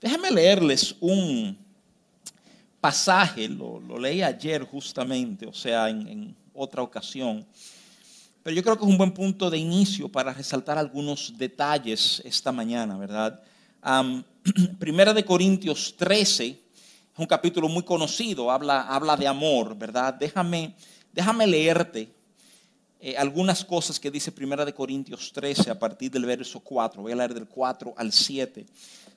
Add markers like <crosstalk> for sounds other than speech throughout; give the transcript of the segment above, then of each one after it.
Déjenme leerles un pasaje, lo, leí ayer justamente, o sea, en, otra ocasión. Pero yo creo que es un buen punto de inicio para resaltar algunos detalles esta mañana, ¿verdad? <clears throat> Primera de Corintios 13 es un capítulo muy conocido, habla, habla de amor, ¿verdad? Déjame, déjame leerte eh, algunas cosas que dice Primera de Corintios 13 a partir del verso 4. Voy a leer del 4 al 7.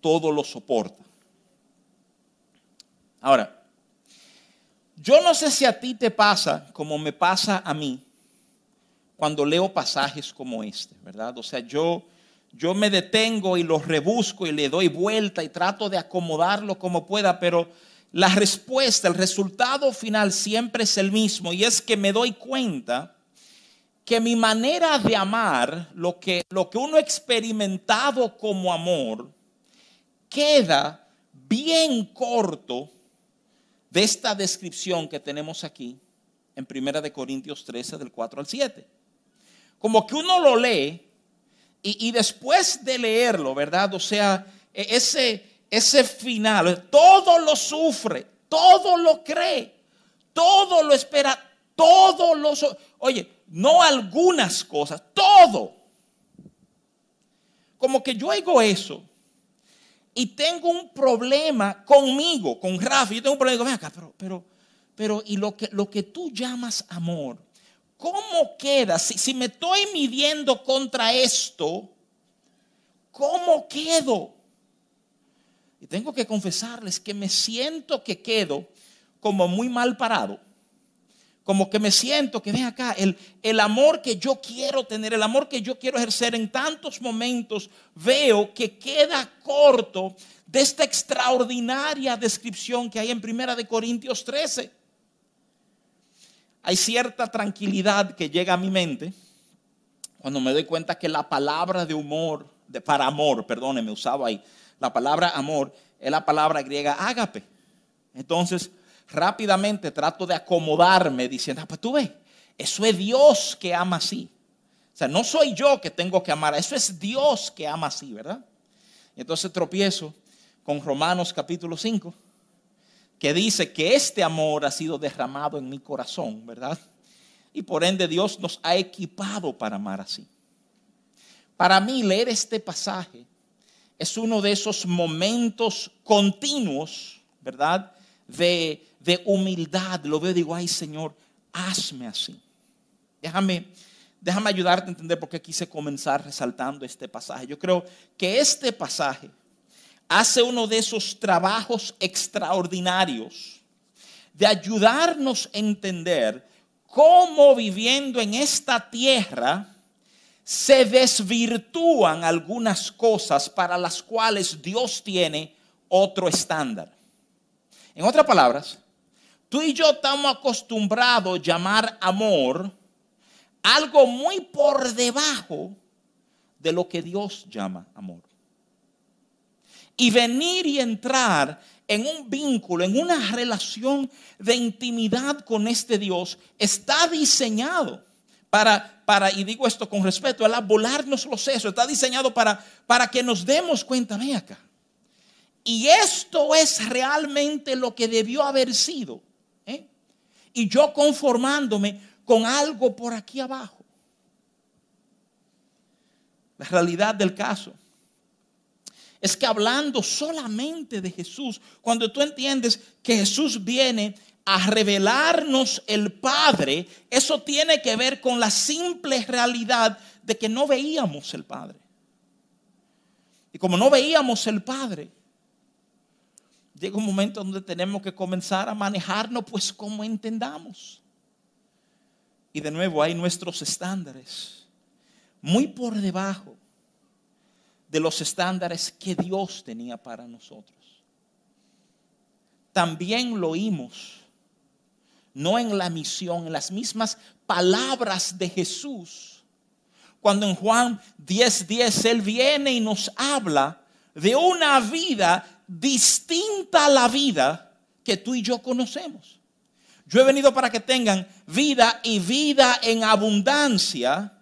todo lo soporta. Ahora, yo no sé si a ti te pasa como me pasa a mí cuando leo pasajes como este, ¿verdad? O sea, yo, yo me detengo y los rebusco y le doy vuelta y trato de acomodarlo como pueda, pero la respuesta, el resultado final siempre es el mismo y es que me doy cuenta que mi manera de amar, lo que, lo que uno ha experimentado como amor, queda bien corto de esta descripción que tenemos aquí en 1 de Corintios 13 del 4 al 7. Como que uno lo lee y, y después de leerlo, ¿verdad? O sea, e, ese, ese final, todo lo sufre, todo lo cree, todo lo espera, todo lo... Oye, no algunas cosas, todo. Como que yo oigo eso y tengo un problema conmigo, con Rafa, yo tengo un problema, ven acá, pero, pero, pero, y lo que, lo que tú llamas amor, ¿cómo queda? Si, si me estoy midiendo contra esto, ¿cómo quedo? Y tengo que confesarles que me siento que quedo como muy mal parado. Como que me siento que ven acá, el, el amor que yo quiero tener, el amor que yo quiero ejercer en tantos momentos, veo que queda corto de esta extraordinaria descripción que hay en Primera de Corintios 13. Hay cierta tranquilidad que llega a mi mente cuando me doy cuenta que la palabra de humor, de, para amor, perdóneme, usaba ahí, la palabra amor es la palabra griega ágape. Entonces, rápidamente trato de acomodarme diciendo, ah, pues tú ves, eso es Dios que ama así. O sea, no soy yo que tengo que amar, eso es Dios que ama así, ¿verdad? entonces tropiezo con Romanos capítulo 5, que dice que este amor ha sido derramado en mi corazón, ¿verdad? Y por ende Dios nos ha equipado para amar así. Para mí leer este pasaje es uno de esos momentos continuos, ¿verdad? De, humildad. Lo veo y digo, ay Señor, hazme así. Déjame, déjame ayudarte a entender por qué quise comenzar resaltando este pasaje. Yo creo que este pasaje hace uno de esos trabajos extraordinarios de ayudarnos a entender cómo viviendo en esta tierra, se desvirtúan algunas cosas para las cuales Dios tiene otro estándar. En otras palabras, tú y yo estamos acostumbrados a llamar amor algo muy por debajo de lo que Dios llama amor. Y venir y entrar en un vínculo, en una relación de intimidad con este Dios, está diseñado para, para, y digo esto con respeto, el volarnos los sesos, está diseñado para, para que nos demos cuenta, ve acá. Y esto es realmente lo que debió haber sido. Y yo conformándome con algo por aquí abajo. La realidad del caso es que hablando solamente de Jesús, cuando tú entiendes que Jesús viene a revelarnos el Padre, eso tiene que ver con la simple realidad de que no veíamos el Padre. Y como no veíamos el Padre, llega un momento donde tenemos que comenzar a manejarnos pues como entendamos. Y de nuevo hay nuestros estándares muy por debajo de los estándares que Dios tenía para nosotros. También lo oímos, no en la misión, en las mismas palabras de Jesús. Cuando en Juan 10:10 10, Él viene y nos habla de una vida distinta a la vida que tú y yo conocemos. Yo he venido para que tengan vida y vida en abundancia.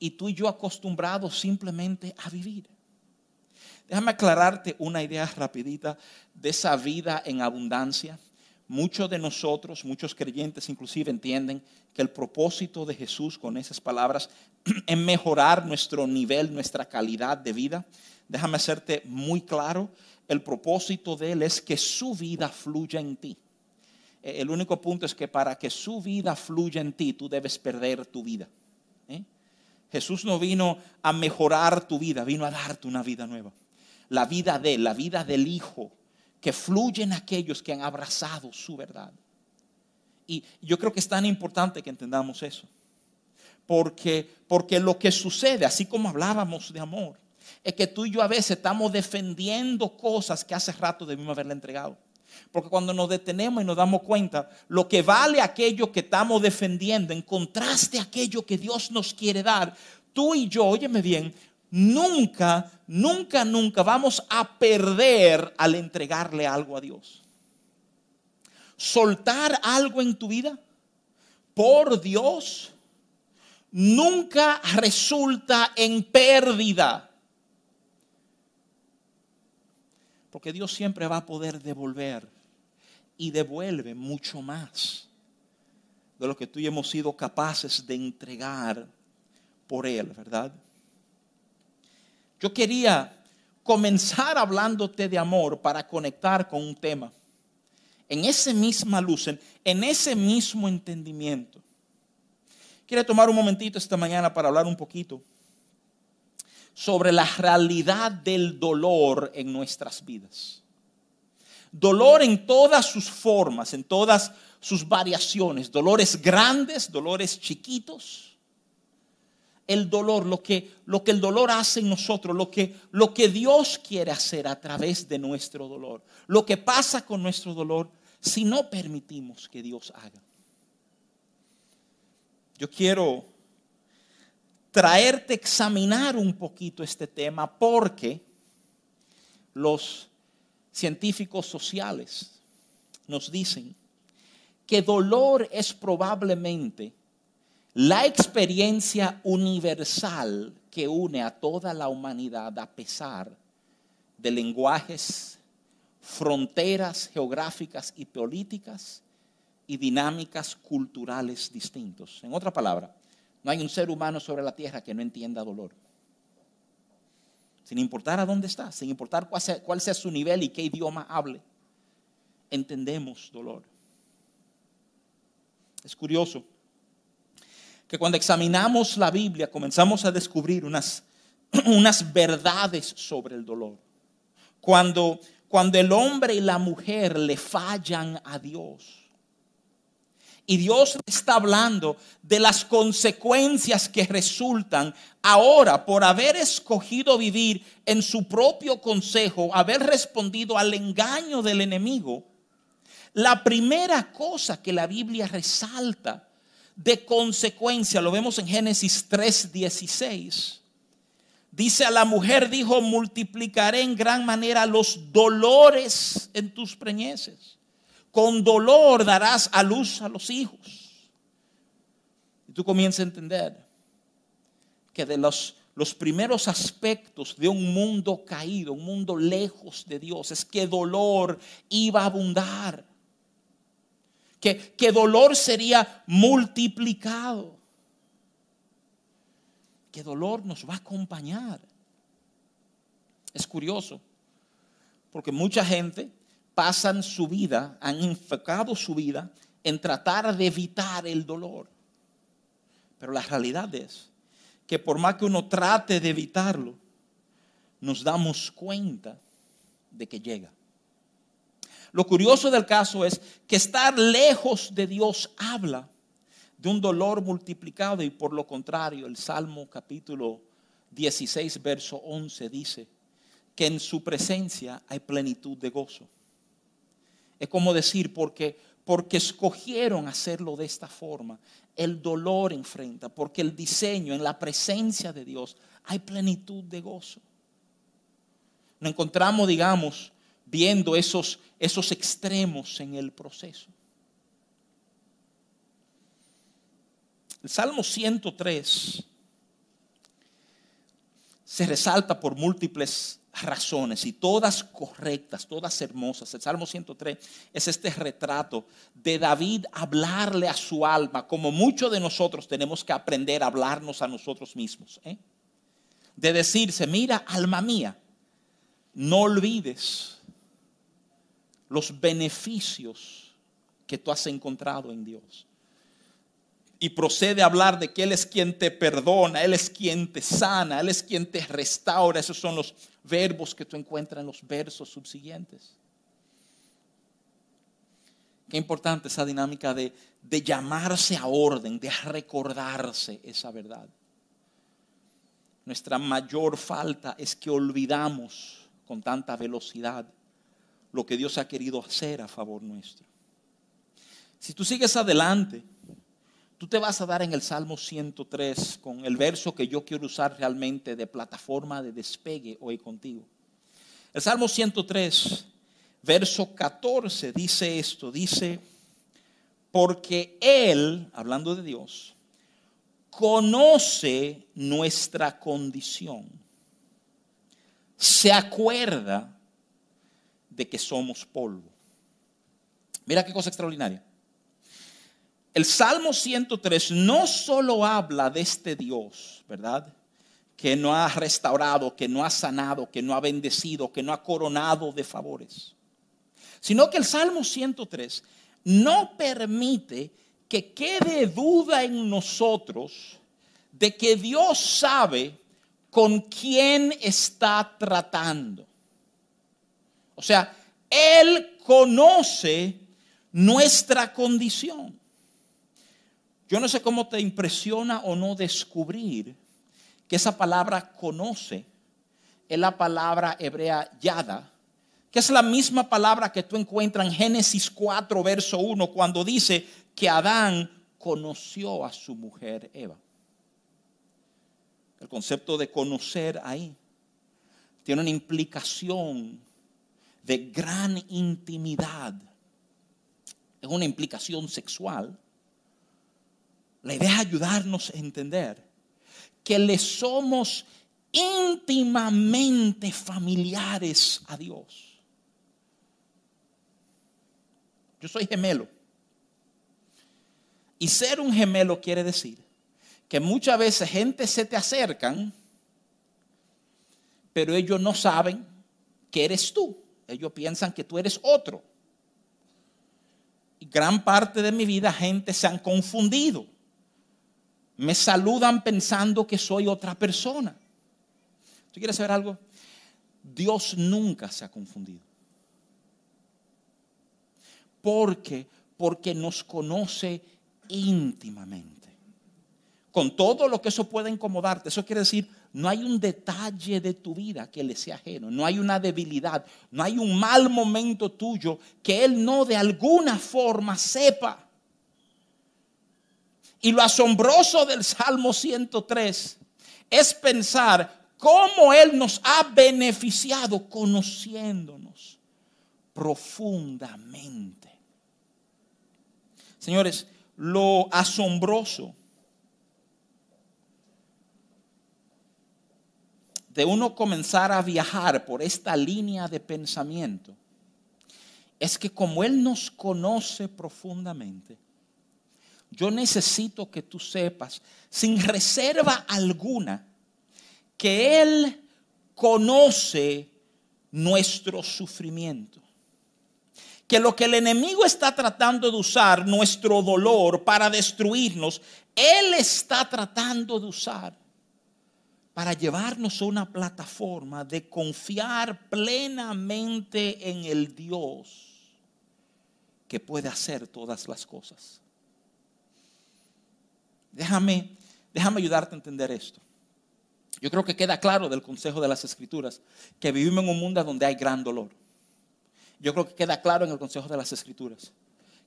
Y tú y yo acostumbrados simplemente a vivir. Déjame aclararte una idea rapidita de esa vida en abundancia. Muchos de nosotros, muchos creyentes inclusive entienden que el propósito de Jesús con esas palabras <clears throat> es mejorar nuestro nivel, nuestra calidad de vida. Déjame hacerte muy claro el propósito de Él es que su vida fluya en ti. Eh, el único punto es que para que su vida fluya en ti, tú debes perder tu vida. ¿eh? Jesús no vino a mejorar tu vida, vino a darte una vida nueva. La vida de la vida del Hijo, que fluye en aquellos que han abrazado su verdad. Y yo creo que es tan importante que entendamos eso. Porque, porque lo que sucede, así como hablábamos de amor, es que tú y yo a veces estamos defendiendo cosas que hace rato debimos haberle entregado. Porque cuando nos detenemos y nos damos cuenta, lo que vale aquello que estamos defendiendo en contraste a aquello que Dios nos quiere dar, tú y yo, óyeme bien, nunca, nunca, nunca vamos a perder al entregarle algo a Dios. Soltar algo en tu vida por Dios nunca resulta en pérdida. Porque Dios siempre va a poder devolver y devuelve mucho más de lo que tú y hemos sido capaces de entregar por Él, ¿verdad? Yo quería comenzar hablándote de amor para conectar con un tema. En esa misma luz, en, ese mismo entendimiento. Quiero tomar un momentito esta mañana para hablar un poquito sobre la realidad del dolor en nuestras vidas. Dolor en todas sus formas, en todas sus variaciones, dolores grandes, dolores chiquitos. El dolor, lo que, lo que el dolor hace en nosotros, lo que, lo que Dios quiere hacer a través de nuestro dolor, lo que pasa con nuestro dolor si no permitimos que Dios haga. Yo quiero traerte a examinar un poquito este tema porque los científicos sociales nos dicen que dolor es probablemente la experiencia universal que une a toda la humanidad a pesar de lenguajes, fronteras geográficas y políticas y dinámicas culturales distintos. En otra palabra, no hay un ser humano sobre la tierra que no entienda dolor. Sin importar a dónde está, sin importar cuál sea, su nivel y qué idioma hable, entendemos dolor. Es curioso que cuando examinamos la Biblia comenzamos a descubrir unas, <clears throat> unas verdades sobre el dolor. Cuando, cuando el hombre y la mujer le fallan a Dios, y Dios está hablando de las consecuencias que resultan ahora por haber escogido vivir en su propio consejo, haber respondido al engaño del enemigo. La primera cosa que la Biblia resalta de consecuencia, lo vemos en Génesis 3:16. Dice a la mujer, dijo, multiplicaré en gran manera los dolores en tus preñeces con dolor darás a luz a los hijos. Y tú comienzas a entender que de los, los primeros aspectos de un mundo caído, un mundo lejos de Dios, es que dolor iba a abundar. Que, que dolor sería multiplicado. Que dolor nos va a acompañar. Es curioso, porque mucha gente pasan su vida, han enfocado su vida en tratar de evitar el dolor. Pero la realidad es que por más que uno trate de evitarlo, nos damos cuenta de que llega. Lo curioso del caso es que estar lejos de Dios habla de un dolor multiplicado y por lo contrario el Salmo capítulo 16, verso 11 dice que en su presencia hay plenitud de gozo. Es como decir, porque, porque escogieron hacerlo de esta forma, el dolor enfrenta, porque el diseño en la presencia de Dios hay plenitud de gozo. Nos encontramos, digamos, viendo esos, esos extremos en el proceso. El Salmo 103 se resalta por múltiples razones y todas correctas, todas hermosas. El Salmo 103 es este retrato de David hablarle a su alma, como muchos de nosotros tenemos que aprender a hablarnos a nosotros mismos. ¿eh? De decirse, mira, alma mía, no olvides los beneficios que tú has encontrado en Dios y procede a hablar de que Él es quien te perdona, Él es quien te sana, Él es quien te restaura. Esos son los verbos que tú encuentras en los versos subsiguientes. Qué importante esa dinámica de, de llamarse a orden, de recordarse esa verdad. Nuestra mayor falta es que olvidamos con tanta velocidad lo que Dios ha querido hacer a favor nuestro. Si tú sigues adelante, tú te vas a dar en el Salmo 103 con el verso que yo quiero usar realmente de plataforma de despegue hoy contigo. El Salmo 103, verso 14 dice esto, dice, porque Él, hablando de Dios, conoce nuestra condición, se acuerda de que somos polvo. Mira qué cosa extraordinaria el Salmo 103 no solo habla de este Dios, ¿verdad? Que no ha restaurado, que no ha sanado, que no ha bendecido, que no ha coronado de favores. Sino que el Salmo 103 no permite que quede duda en nosotros de que Dios sabe con quién está tratando. O sea, Él conoce nuestra condición. Yo no sé cómo te impresiona o no descubrir que esa palabra conoce es la palabra hebrea yada, que es la misma palabra que tú encuentras en Génesis 4, verso 1, cuando dice que Adán conoció a su mujer Eva. El concepto de conocer ahí tiene una implicación de gran intimidad. Es una implicación sexual la idea es ayudarnos a entender que le somos íntimamente familiares a Dios. Yo soy gemelo. Y ser un gemelo quiere decir que muchas veces gente se te acercan, pero ellos no saben que eres tú. Ellos piensan que tú eres otro. Y gran parte de mi vida gente se han confundido me saludan pensando que soy otra persona. ¿Tú quieres saber algo? Dios nunca se ha confundido. Porque porque nos conoce íntimamente. Con todo lo que eso puede incomodarte, eso quiere decir, no hay un detalle de tu vida que le sea ajeno, no hay una debilidad, no hay un mal momento tuyo que Él no de alguna forma sepa. Y lo asombroso del Salmo 103 es pensar cómo Él nos ha beneficiado conociéndonos profundamente. Señores, lo asombroso de uno comenzar a viajar por esta línea de pensamiento es que como Él nos conoce profundamente, yo necesito que tú sepas, sin reserva alguna, que Él conoce nuestro sufrimiento. Que lo que el enemigo está tratando de usar, nuestro dolor, para destruirnos, Él está tratando de usar para llevarnos a una plataforma de confiar plenamente en el Dios que puede hacer todas las cosas. Déjame, déjame ayudarte a entender esto. Yo creo que queda claro del consejo de las escrituras que vivimos en un mundo donde hay gran dolor. Yo creo que queda claro en el consejo de las escrituras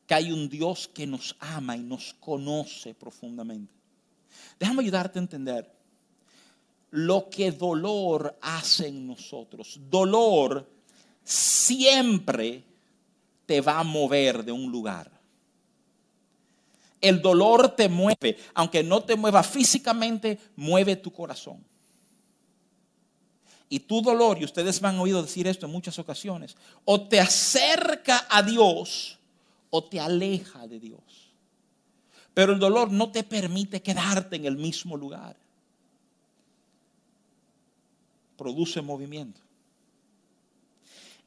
que hay un Dios que nos ama y nos conoce profundamente. Déjame ayudarte a entender lo que dolor hace en nosotros. Dolor siempre te va a mover de un lugar. El dolor te mueve, aunque no te mueva físicamente, mueve tu corazón. Y tu dolor, y ustedes me han oído decir esto en muchas ocasiones, o te acerca a Dios o te aleja de Dios. Pero el dolor no te permite quedarte en el mismo lugar. Produce movimiento.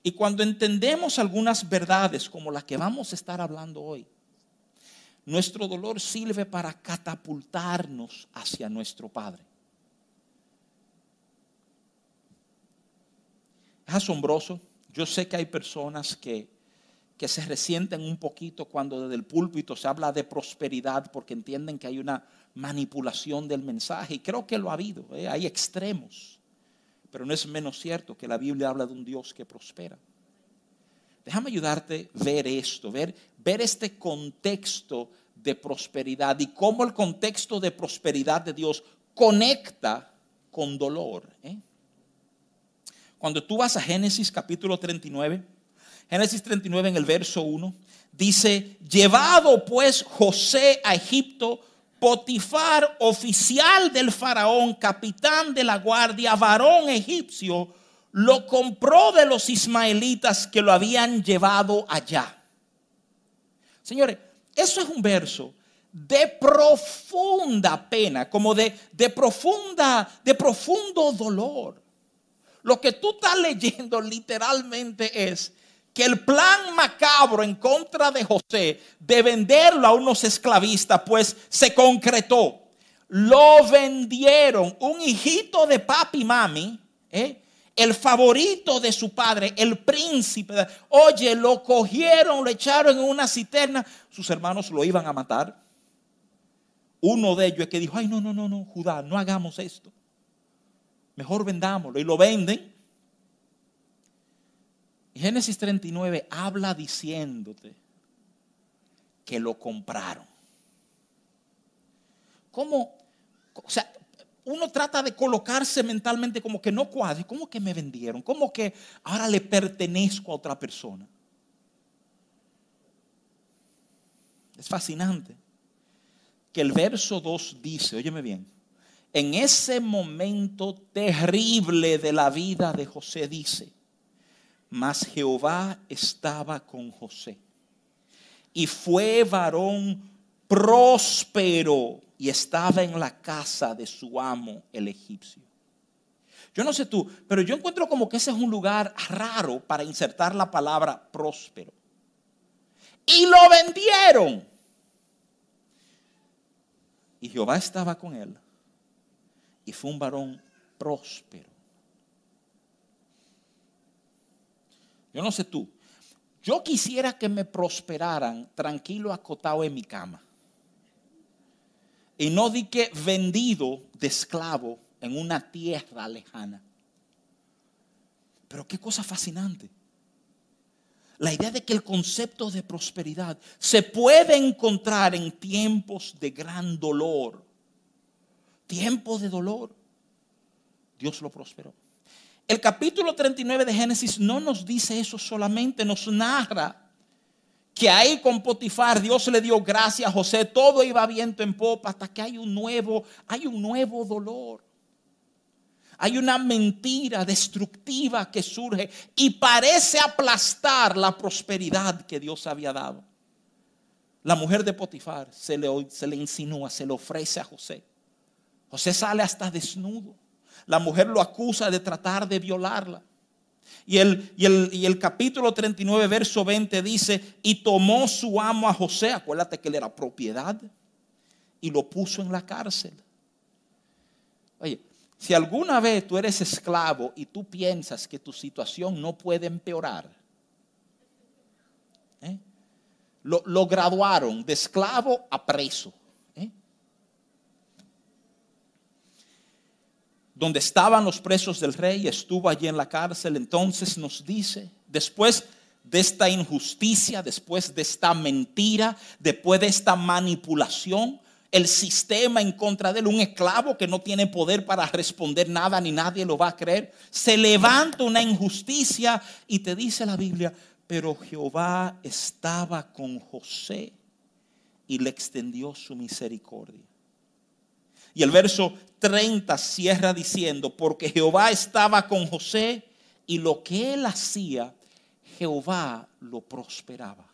Y cuando entendemos algunas verdades como las que vamos a estar hablando hoy, nuestro dolor sirve para catapultarnos hacia nuestro Padre. Es asombroso. Yo sé que hay personas que, que se resienten un poquito cuando desde el púlpito se habla de prosperidad porque entienden que hay una manipulación del mensaje. Y creo que lo ha habido. ¿eh? Hay extremos. Pero no es menos cierto que la Biblia habla de un Dios que prospera. Déjame ayudarte a ver esto, ver, ver este contexto de prosperidad y cómo el contexto de prosperidad de Dios conecta con dolor. ¿eh? Cuando tú vas a Génesis capítulo 39, Génesis 39 en el verso 1, dice, llevado pues José a Egipto, Potifar, oficial del faraón, capitán de la guardia, varón egipcio, lo compró de los ismaelitas que lo habían llevado allá. Señores, eso es un verso de profunda pena, como de, de profunda, de profundo dolor. Lo que tú estás leyendo literalmente es que el plan macabro en contra de José de venderlo a unos esclavistas, pues se concretó. Lo vendieron, un hijito de papi y mami, ¿eh? El favorito de su padre, el príncipe. Oye, lo cogieron, lo echaron en una cisterna. Sus hermanos lo iban a matar. Uno de ellos es que dijo, ay, no, no, no, no, Judá, no hagamos esto. Mejor vendámoslo. Y lo venden. Génesis 39 habla diciéndote que lo compraron. ¿Cómo? O sea, uno trata de colocarse mentalmente como que no cuadre. ¿Cómo que me vendieron? ¿Cómo que ahora le pertenezco a otra persona? Es fascinante que el verso 2 dice, óyeme bien, en ese momento terrible de la vida de José dice, mas Jehová estaba con José. Y fue varón próspero y estaba en la casa de su amo, el egipcio. Yo no sé tú, pero yo encuentro como que ese es un lugar raro para insertar la palabra próspero. Y lo vendieron. Y Jehová estaba con él. Y fue un varón próspero. Yo no sé tú. Yo quisiera que me prosperaran tranquilo, acotado en mi cama. Y no di que vendido de esclavo en una tierra lejana. Pero qué cosa fascinante. La idea de que el concepto de prosperidad se puede encontrar en tiempos de gran dolor. Tiempos de dolor. Dios lo prosperó. El capítulo 39 de Génesis no nos dice eso solamente, nos narra que ahí con Potifar Dios le dio gracia a José, todo iba viento en popa hasta que hay un nuevo, hay un nuevo dolor. Hay una mentira destructiva que surge y parece aplastar la prosperidad que Dios había dado. La mujer de Potifar se le, se le insinúa, se le ofrece a José. José sale hasta desnudo la mujer lo acusa de tratar de violarla. Y el, y, el, y el, capítulo 39, verso 20 dice, y tomó su amo a José, acuérdate que él era propiedad, y lo puso en la cárcel. Oye, si alguna vez tú eres esclavo y tú piensas que tu situación no puede empeorar, ¿eh? lo, lo graduaron de esclavo a preso. Donde estaban los presos del rey, estuvo allí en la cárcel, entonces nos dice, después de esta injusticia, después de esta mentira, después de esta manipulación, el sistema en contra de él, un esclavo que no tiene poder para responder nada ni nadie lo va a creer, se levanta una injusticia y te dice la Biblia, pero Jehová estaba con José y le extendió su misericordia. Y el verso 30 cierra diciendo, porque Jehová estaba con José y lo que él hacía, Jehová lo prosperaba.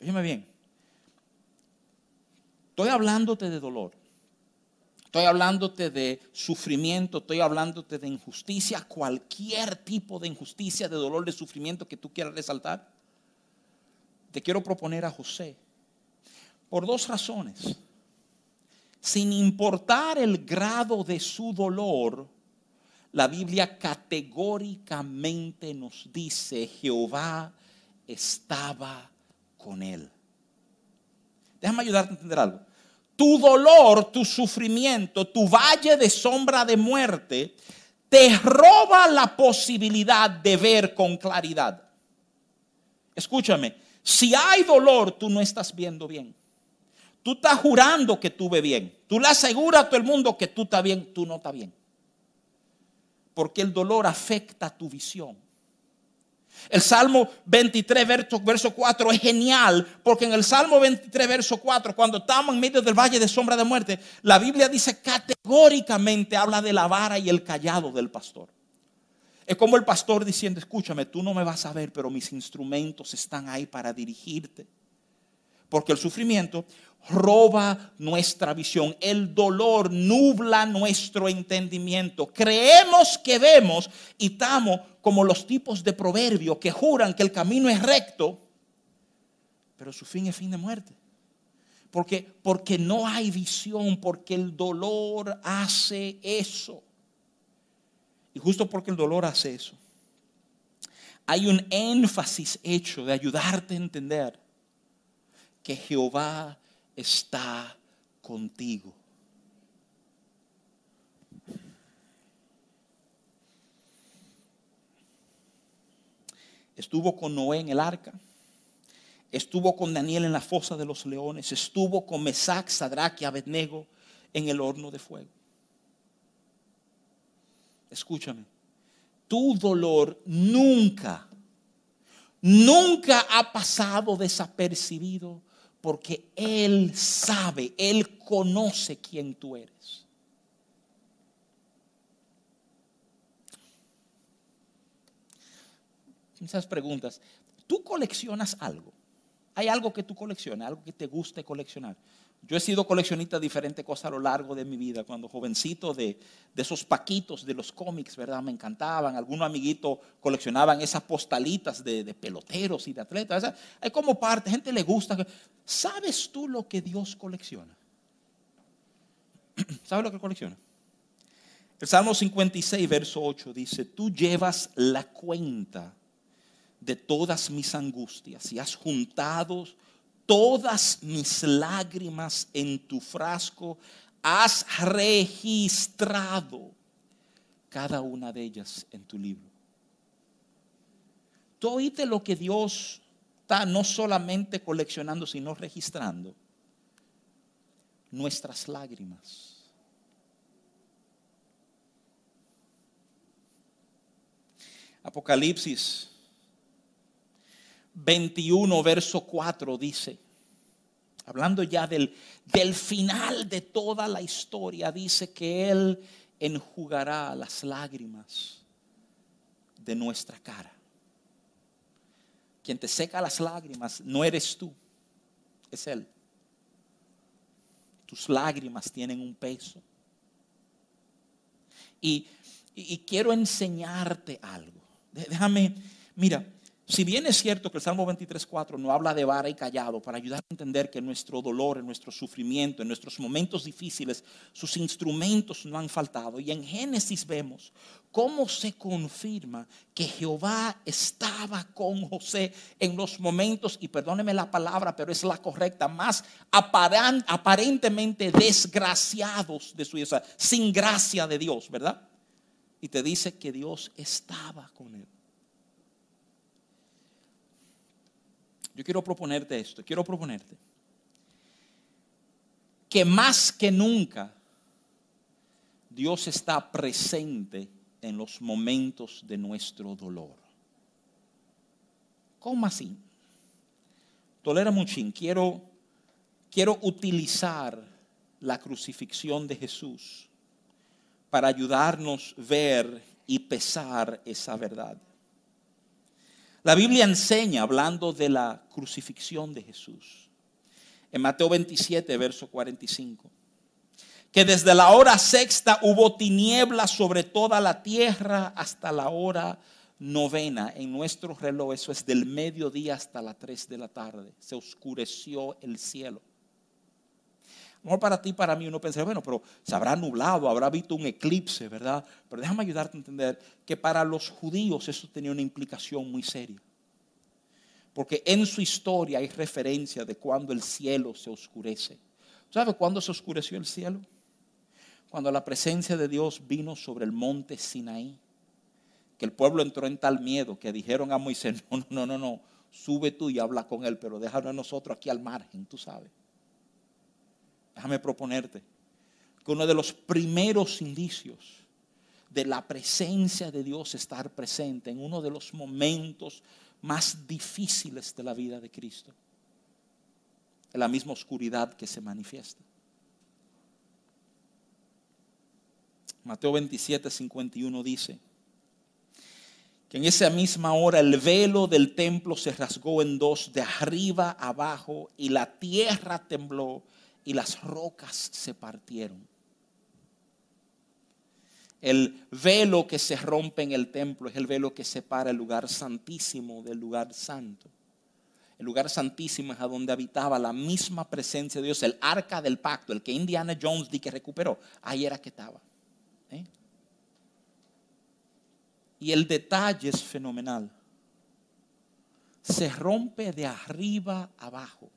Óyeme bien, estoy hablándote de dolor, estoy hablándote de sufrimiento, estoy hablándote de injusticia, cualquier tipo de injusticia, de dolor, de sufrimiento que tú quieras resaltar. Te quiero proponer a José por dos razones. Sin importar el grado de su dolor, la Biblia categóricamente nos dice, Jehová estaba con él. Déjame ayudarte a entender algo. Tu dolor, tu sufrimiento, tu valle de sombra de muerte, te roba la posibilidad de ver con claridad. Escúchame, si hay dolor, tú no estás viendo bien. Tú estás jurando que tú ves bien. Tú le aseguras a todo el mundo que tú estás bien, tú no estás bien. Porque el dolor afecta tu visión. El Salmo 23, verso, verso 4 es genial, porque en el Salmo 23, verso 4, cuando estamos en medio del valle de sombra de muerte, la Biblia dice categóricamente, habla de la vara y el callado del pastor. Es como el pastor diciendo, escúchame, tú no me vas a ver, pero mis instrumentos están ahí para dirigirte. Porque el sufrimiento roba nuestra visión. El dolor nubla nuestro entendimiento. Creemos que vemos y estamos como los tipos de proverbios que juran que el camino es recto, pero su fin es fin de muerte. Porque, porque no hay visión, porque el dolor hace eso. Y justo porque el dolor hace eso, hay un énfasis hecho de ayudarte a entender que Jehová está contigo. Estuvo con Noé en el arca. Estuvo con Daniel en la fosa de los leones. Estuvo con Mesac, Sadrach y Abednego en el horno de fuego. Escúchame. Tu dolor nunca, nunca ha pasado desapercibido porque Él sabe, Él conoce quién tú eres. Esas preguntas. ¿Tú coleccionas algo? ¿Hay algo que tú coleccionas? ¿Algo que te guste coleccionar? Yo he sido coleccionista de diferentes cosas a lo largo de mi vida. Cuando jovencito, de, esos paquitos de los cómics, ¿verdad? Me encantaban. Algunos amiguitos coleccionaban esas postalitas de, peloteros y de atletas. hay como parte, gente le gusta. ¿Sabes tú lo que Dios colecciona? <clears throat> ¿Sabes lo que colecciona? El Salmo 56, verso 8 dice, tú llevas la cuenta de todas mis angustias y has juntado todas mis lágrimas en tu frasco, has registrado cada una de ellas en tu libro. Tú oíste lo que Dios está no solamente coleccionando, sino registrando nuestras lágrimas. Apocalipsis 21, verso 4 dice, hablando ya del, del final de toda la historia, dice que Él enjugará las lágrimas de nuestra cara. Quien te seca las lágrimas no eres tú, es Él. Tus lágrimas tienen un peso. y quiero enseñarte algo. Déjame, mira, Si bien es cierto que el Salmo 23.4 no habla de vara y callado para ayudar a entender que nuestro dolor, en nuestro sufrimiento, en nuestros momentos difíciles, sus instrumentos no han faltado. Y en Génesis vemos cómo se confirma que Jehová estaba con José en los momentos, y perdóneme la palabra, pero es la correcta, más aparentemente desgraciados de su vida, sin gracia de Dios, ¿verdad? Y te dice que Dios estaba con él. Yo quiero proponerte esto, quiero proponerte que más que nunca Dios está presente en los momentos de nuestro dolor. ¿Cómo así? Tolera muchín, quiero, quiero utilizar la crucifixión de Jesús para ayudarnos a ver y pesar esa verdad. La Biblia enseña, hablando de la crucifixión de Jesús, en Mateo 27, verso 45, que desde la hora sexta hubo tinieblas sobre toda la tierra hasta la hora novena. En nuestro reloj eso es del mediodía hasta las 3 de la tarde. Se oscureció el cielo. Mejor para ti, para mí, uno pensaría, bueno, pero se habrá nublado, habrá visto un eclipse, ¿verdad? Pero déjame ayudarte a entender que para los judíos eso tenía una implicación muy seria. Porque en su historia hay referencia de cuando el cielo se oscurece. ¿Sabe cuándo se oscureció el cielo? Cuando la presencia de Dios vino sobre el monte Sinaí. Que el pueblo entró en tal miedo que dijeron a Moisés, no, no, no, no, sube tú y habla con él, pero déjanos a nosotros aquí al margen, tú sabes. Déjame proponerte que uno de los primeros indicios de la presencia de Dios estar presente en uno de los momentos más difíciles de la vida de Cristo, en la misma oscuridad que se manifiesta. Mateo 27, 51 dice que en esa misma hora el velo del templo se rasgó en dos, de arriba abajo, y la tierra tembló y las rocas se partieron. El velo que se rompe en el templo es el velo que separa el lugar santísimo del lugar santo. El lugar santísimo es a donde habitaba la misma presencia de Dios, el arca del pacto, el que Indiana Jones di que recuperó. Ahí era que estaba. ¿Eh? Y el detalle es fenomenal. Se rompe de arriba abajo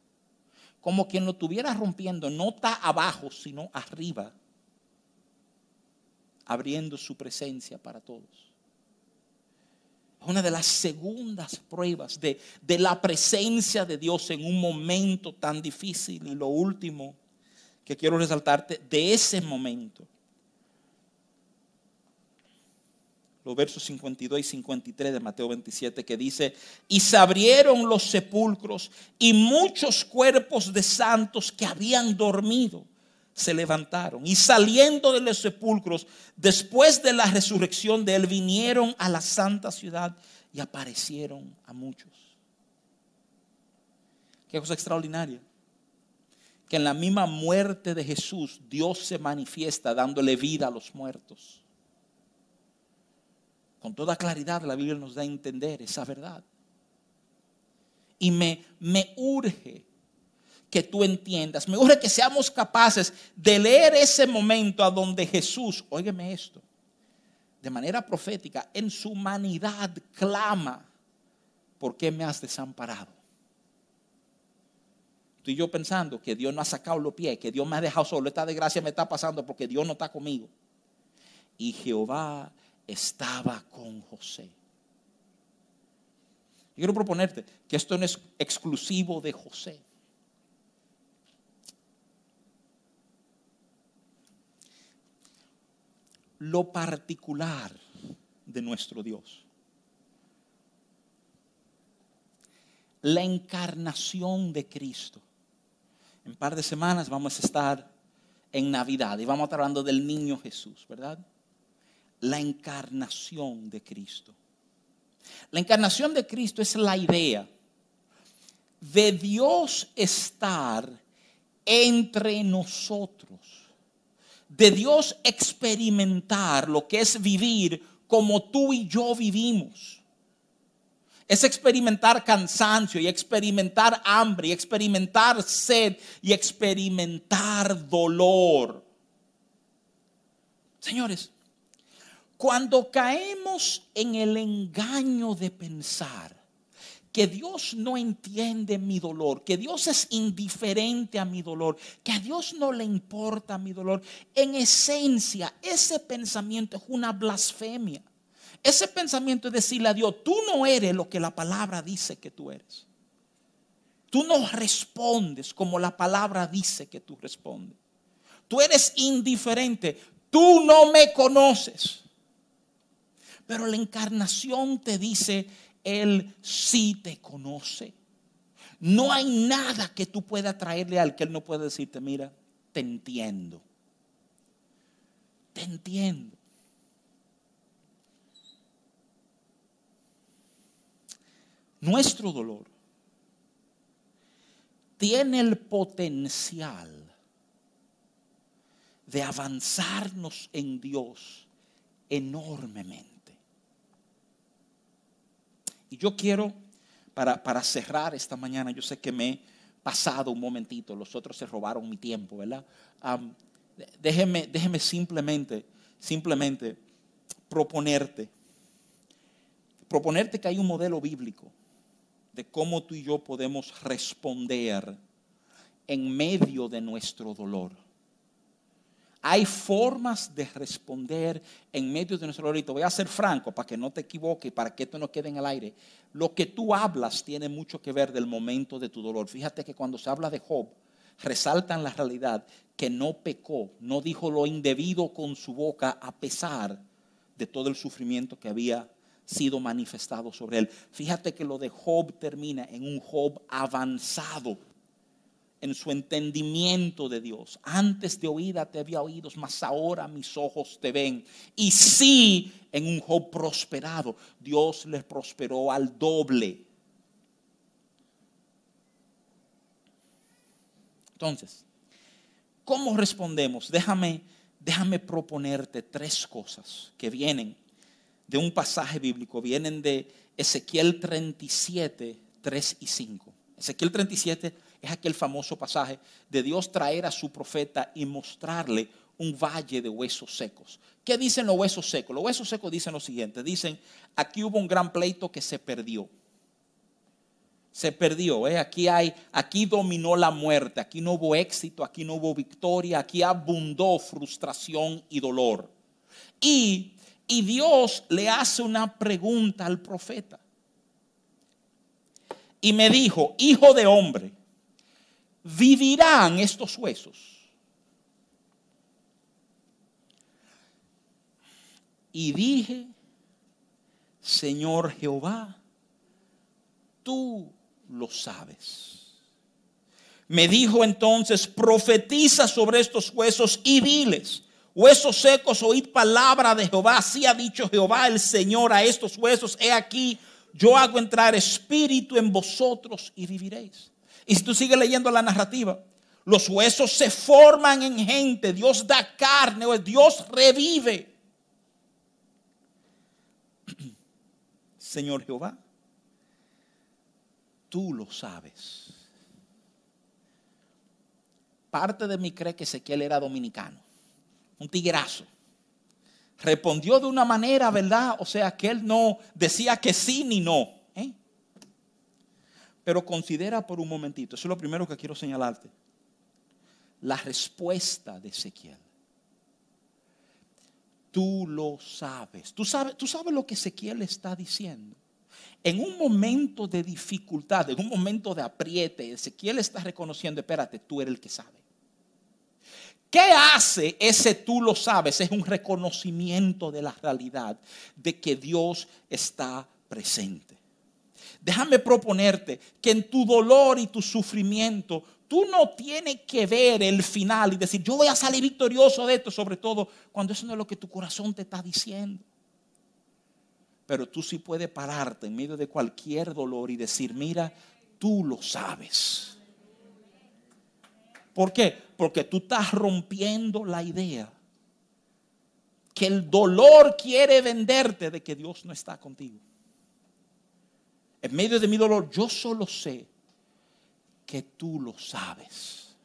como quien lo estuviera rompiendo, no está abajo, sino arriba, abriendo su presencia para todos. Una de las segundas pruebas de, de la presencia de Dios en un momento tan difícil. Y lo último que quiero resaltarte de ese momento los versos 52 y 53 de Mateo 27, que dice, y se abrieron los sepulcros y muchos cuerpos de santos que habían dormido se levantaron y saliendo de los sepulcros, después de la resurrección de él, vinieron a la santa ciudad y aparecieron a muchos. Qué cosa extraordinaria. Que en la misma muerte de Jesús Dios se manifiesta dándole vida a los muertos. Con toda claridad la Biblia nos da a entender esa verdad. Y me, me urge que tú entiendas, me urge que seamos capaces de leer ese momento a donde Jesús, óigeme esto, de manera profética, en su humanidad clama, ¿por qué me has desamparado? Estoy yo pensando que Dios no ha sacado los pies, que Dios me ha dejado solo, esta desgracia me está pasando porque Dios no está conmigo. Y Jehová estaba con José. quiero proponerte que esto no es exclusivo de José. Lo particular de nuestro Dios. La encarnación de Cristo. En un par de semanas vamos a estar en Navidad y vamos a estar hablando del niño Jesús, ¿verdad? La encarnación de Cristo. La encarnación de Cristo es la idea de Dios estar entre nosotros, de Dios experimentar lo que es vivir como tú y yo vivimos. Es experimentar cansancio y experimentar hambre y experimentar sed y experimentar dolor. Señores, cuando caemos en el engaño de pensar que Dios no entiende mi dolor, que Dios es indiferente a mi dolor, que a Dios no le importa mi dolor, en esencia ese pensamiento es una blasfemia. Ese pensamiento es decirle a Dios, tú no eres lo que la palabra dice que tú eres. Tú no respondes como la palabra dice que tú respondes. Tú eres indiferente. Tú no me conoces. Pero la encarnación te dice, Él sí te conoce. No hay nada que tú puedas traerle al que Él no pueda decirte, mira, te entiendo. Te entiendo. Nuestro dolor tiene el potencial de avanzarnos en Dios enormemente. Y yo quiero, para, cerrar esta mañana, yo sé que me he pasado un momentito, los otros se robaron mi tiempo, ¿verdad? déjeme, déjeme simplemente, simplemente proponerte, proponerte que hay un modelo bíblico de cómo tú y yo podemos responder en medio de nuestro dolor. Hay formas de responder en medio de nuestro te voy a ser franco para que no te equivoques, para que esto no quede en el aire. Lo que tú hablas tiene mucho que ver del momento de tu dolor. Fíjate que cuando se habla de Job, resaltan la realidad que no pecó, no dijo lo indebido con su boca a pesar de todo el sufrimiento que había sido manifestado sobre él. Fíjate que lo de Job termina en un Job avanzado en su entendimiento de Dios. Antes de oída te había oído, mas ahora mis ojos te ven. Y sí, en un Job prosperado, Dios les prosperó al doble. Entonces, ¿cómo respondemos? Déjame, déjame proponerte tres cosas que vienen de un pasaje bíblico, vienen de Ezequiel 37, 3 y 5. Ezequiel 37 es aquel famoso pasaje de Dios traer a su profeta y mostrarle un valle de huesos secos. ¿Qué dicen los huesos secos? Los huesos secos dicen lo siguiente, dicen, aquí hubo un gran pleito que se perdió. Se perdió, ¿eh? aquí hay, aquí dominó la muerte, aquí no hubo éxito, aquí no hubo victoria, aquí abundó frustración y dolor. Y, y Dios le hace una pregunta al profeta. Y me dijo, hijo de hombre, vivirán estos huesos. Y dije, Señor Jehová, tú lo sabes. Me dijo entonces, profetiza sobre estos huesos y diles, huesos secos, oíd palabra de Jehová. Así ha dicho Jehová el Señor a estos huesos, he aquí, yo hago entrar espíritu en vosotros y viviréis. Y si tú sigues leyendo la narrativa, los huesos se forman en gente, Dios da carne, Dios revive. <clears throat> Señor Jehová, tú lo sabes. Parte de mí cree que Ezequiel era dominicano, un tiguerazo. Respondió de una manera, ¿verdad? O sea, que él no decía que sí ni no. Pero considera por un momentito, eso es lo primero que quiero señalarte, la respuesta de Ezequiel. Tú lo sabes. Tú sabes, tú sabes lo que Ezequiel está diciendo. En un momento de dificultad, en un momento de apriete, Ezequiel está reconociendo, espérate, tú eres el que sabe. ¿Qué hace ese tú lo sabes? Es un reconocimiento de la realidad de que Dios está presente. Déjame proponerte que en tu dolor y tu sufrimiento, tú no tienes que ver el final y decir, yo voy a salir victorioso de esto, sobre todo cuando eso no es lo que tu corazón te está diciendo. Pero tú sí puedes pararte en medio de cualquier dolor y decir, mira, tú lo sabes. ¿Por qué? Porque tú estás rompiendo la idea que el dolor quiere venderte de que Dios no está contigo. En medio de mi dolor, yo solo sé que tú lo sabes.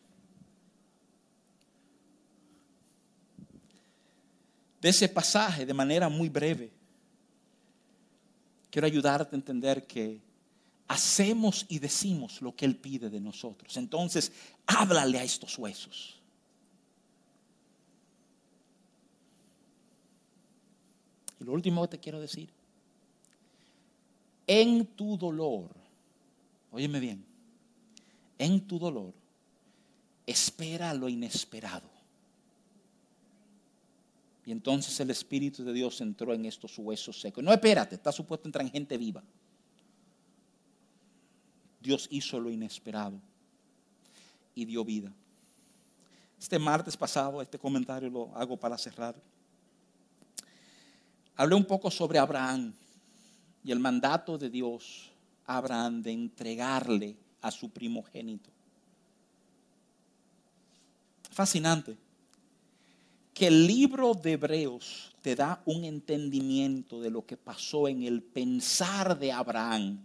De ese pasaje, de manera muy breve, quiero ayudarte a entender que hacemos y decimos lo que Él pide de nosotros. Entonces, háblale a estos huesos. Y lo último que te quiero decir, en tu dolor, óyeme bien, en tu dolor, espera lo inesperado. Y entonces el Espíritu de Dios entró en estos huesos secos. No, espérate, está supuesto entrar en gente viva. Dios hizo lo inesperado y dio vida. Este martes pasado, este comentario lo hago para cerrar. Hablé un poco sobre Abraham y el mandato de Dios a Abraham de entregarle a su primogénito. Fascinante que el libro de Hebreos te da un entendimiento de lo que pasó en el pensar de Abraham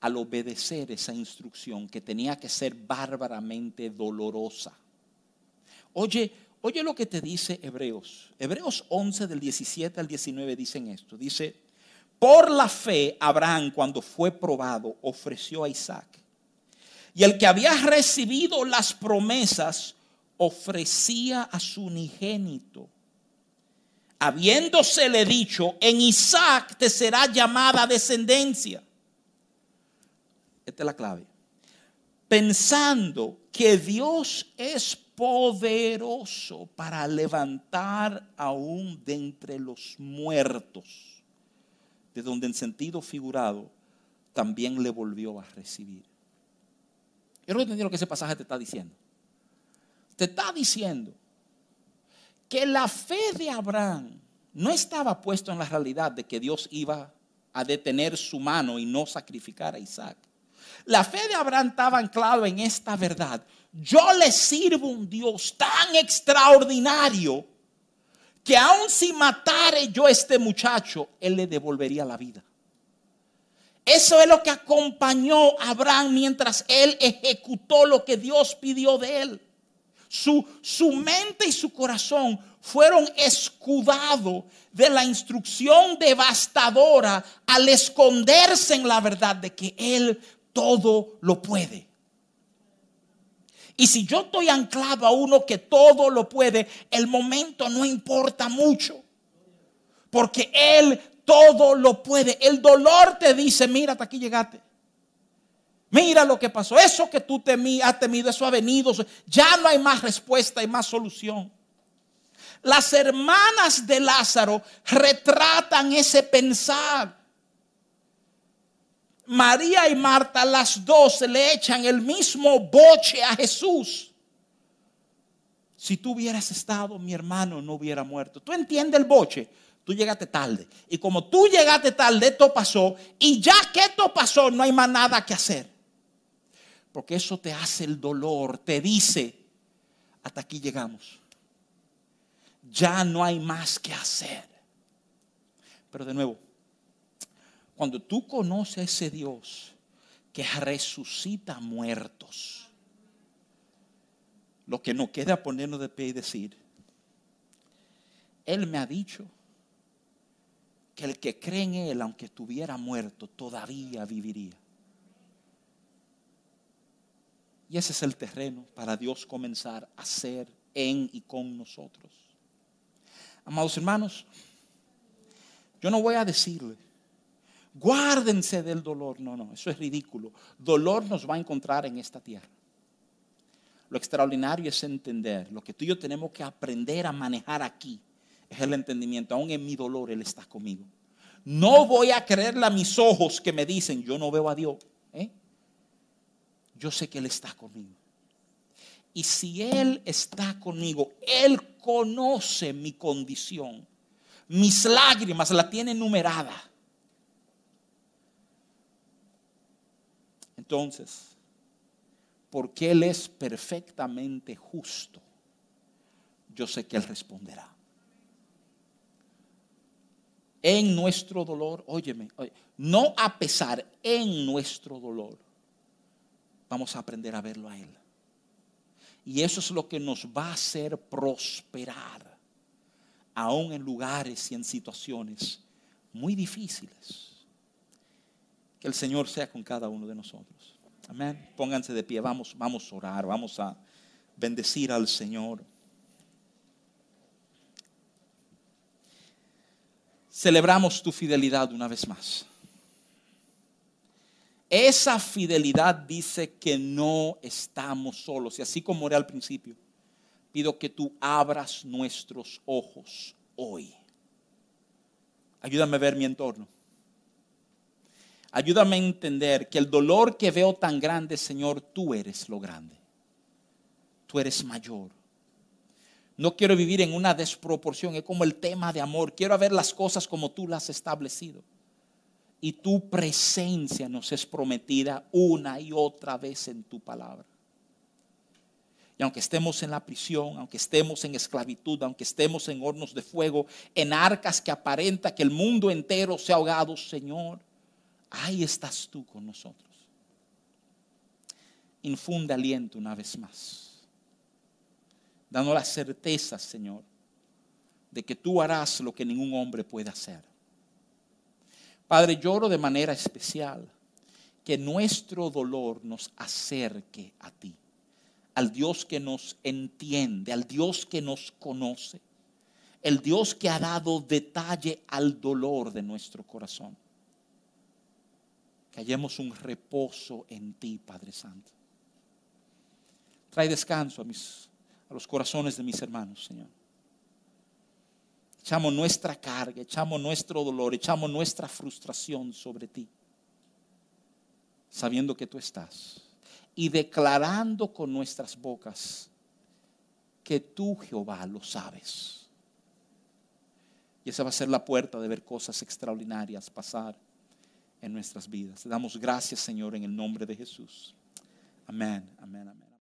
al obedecer esa instrucción que tenía que ser bárbaramente dolorosa. Oye, Oye lo que te dice Hebreos. Hebreos 11 del 17 al 19 dicen esto. Dice, por la fe Abraham cuando fue probado ofreció a Isaac. Y el que había recibido las promesas ofrecía a su unigénito. Habiéndosele dicho, en Isaac te será llamada descendencia. Esta es la clave. Pensando que Dios es poderoso para levantar aún de entre los muertos, de donde en sentido figurado también le volvió a recibir. Yo no entendí lo que ese pasaje te está diciendo. Te está diciendo que la fe de Abraham no estaba puesto en la realidad de que Dios iba a detener su mano y no sacrificar a Isaac. La fe de Abraham estaba anclado en esta verdad yo le sirvo un Dios tan extraordinario que aun si matare yo a este muchacho, él le devolvería la vida. Eso es lo que acompañó a Abraham mientras él ejecutó lo que Dios pidió de él. Su, su mente y su corazón fueron escudados de la instrucción devastadora al esconderse en la verdad de que él todo lo puede. Y si yo estoy anclado a uno que todo lo puede, el momento no importa mucho. Porque Él todo lo puede. El dolor te dice, mira, hasta aquí llegaste. Mira lo que pasó. Eso que tú has temido, eso ha venido. Ya no hay más respuesta, hay más solución. Las hermanas de Lázaro retratan ese pensar. María y Marta, las dos le echan el mismo boche a Jesús. Si tú hubieras estado, mi hermano no hubiera muerto. ¿Tú entiendes el boche? Tú llegaste tarde. Y como tú llegaste tarde, esto pasó. Y ya que esto pasó, no hay más nada que hacer. Porque eso te hace el dolor. Te dice, hasta aquí llegamos. Ya no hay más que hacer. Pero de nuevo, cuando tú conoces a ese Dios que resucita muertos, lo que nos queda ponernos de pie y decir, Él me ha dicho que el que cree en Él, aunque estuviera muerto, todavía viviría. Y ese es el terreno para Dios comenzar a hacer en y con nosotros. Amados hermanos, yo no voy a decirle Guárdense del dolor. No, no, eso es ridículo. Dolor nos va a encontrar en esta tierra. Lo extraordinario es entender. Lo que tú y yo tenemos que aprender a manejar aquí es el entendimiento. Aún en mi dolor Él está conmigo. No voy a creerle a mis ojos que me dicen, yo no veo a Dios. ¿eh? Yo sé que Él está conmigo. Y si Él está conmigo, Él conoce mi condición. Mis lágrimas la tiene numerada. Entonces, porque Él es perfectamente justo, yo sé que Él responderá. en nuestro dolor, óyeme, no a pesar, en nuestro dolor, vamos a aprender a verlo a Él. Y eso es lo que nos va a hacer prosperar, aún en lugares y en situaciones muy difíciles. Que el Señor sea con cada uno de nosotros. Amén. Pónganse de pie, vamos, vamos a orar, vamos a bendecir al Señor. Celebramos tu fidelidad una vez más. Esa fidelidad dice que no estamos solos. Y así como era al principio, pido que tú abras nuestros ojos hoy. Ayúdame a ver mi entorno. Ayúdame a entender que el dolor que veo tan grande, Señor, tú eres lo grande. Tú eres mayor. No quiero vivir en una desproporción, es como el tema de amor. Quiero ver las cosas como tú las has establecido y tu presencia nos es prometida una y otra vez en tu palabra. Y aunque estemos en la prisión, aunque estemos en esclavitud, aunque estemos en hornos de fuego, en arcas que aparenta que el mundo entero se ha ahogado, Señor, ahí estás tú con nosotros. Infunde aliento una vez más, dando la certeza, Señor, de que tú harás lo que ningún hombre puede hacer Padre, lloro de manera especial que nuestro dolor nos acerque a ti, al Dios que nos entiende, al Dios que nos conoce, el Dios que ha dado detalle al dolor de nuestro corazón. Que hallemos un reposo en ti, Padre Santo. Trae descanso a, mis, a los corazones de mis hermanos, Señor echamos nuestra carga, echamos nuestro dolor, echamos nuestra frustración sobre ti, sabiendo que tú estás y declarando con nuestras bocas que tú, Jehová, lo sabes. Y esa va a ser la puerta de ver cosas extraordinarias pasar en nuestras vidas. Te damos gracias, Señor, en el nombre de Jesús. Amén, amén, amén.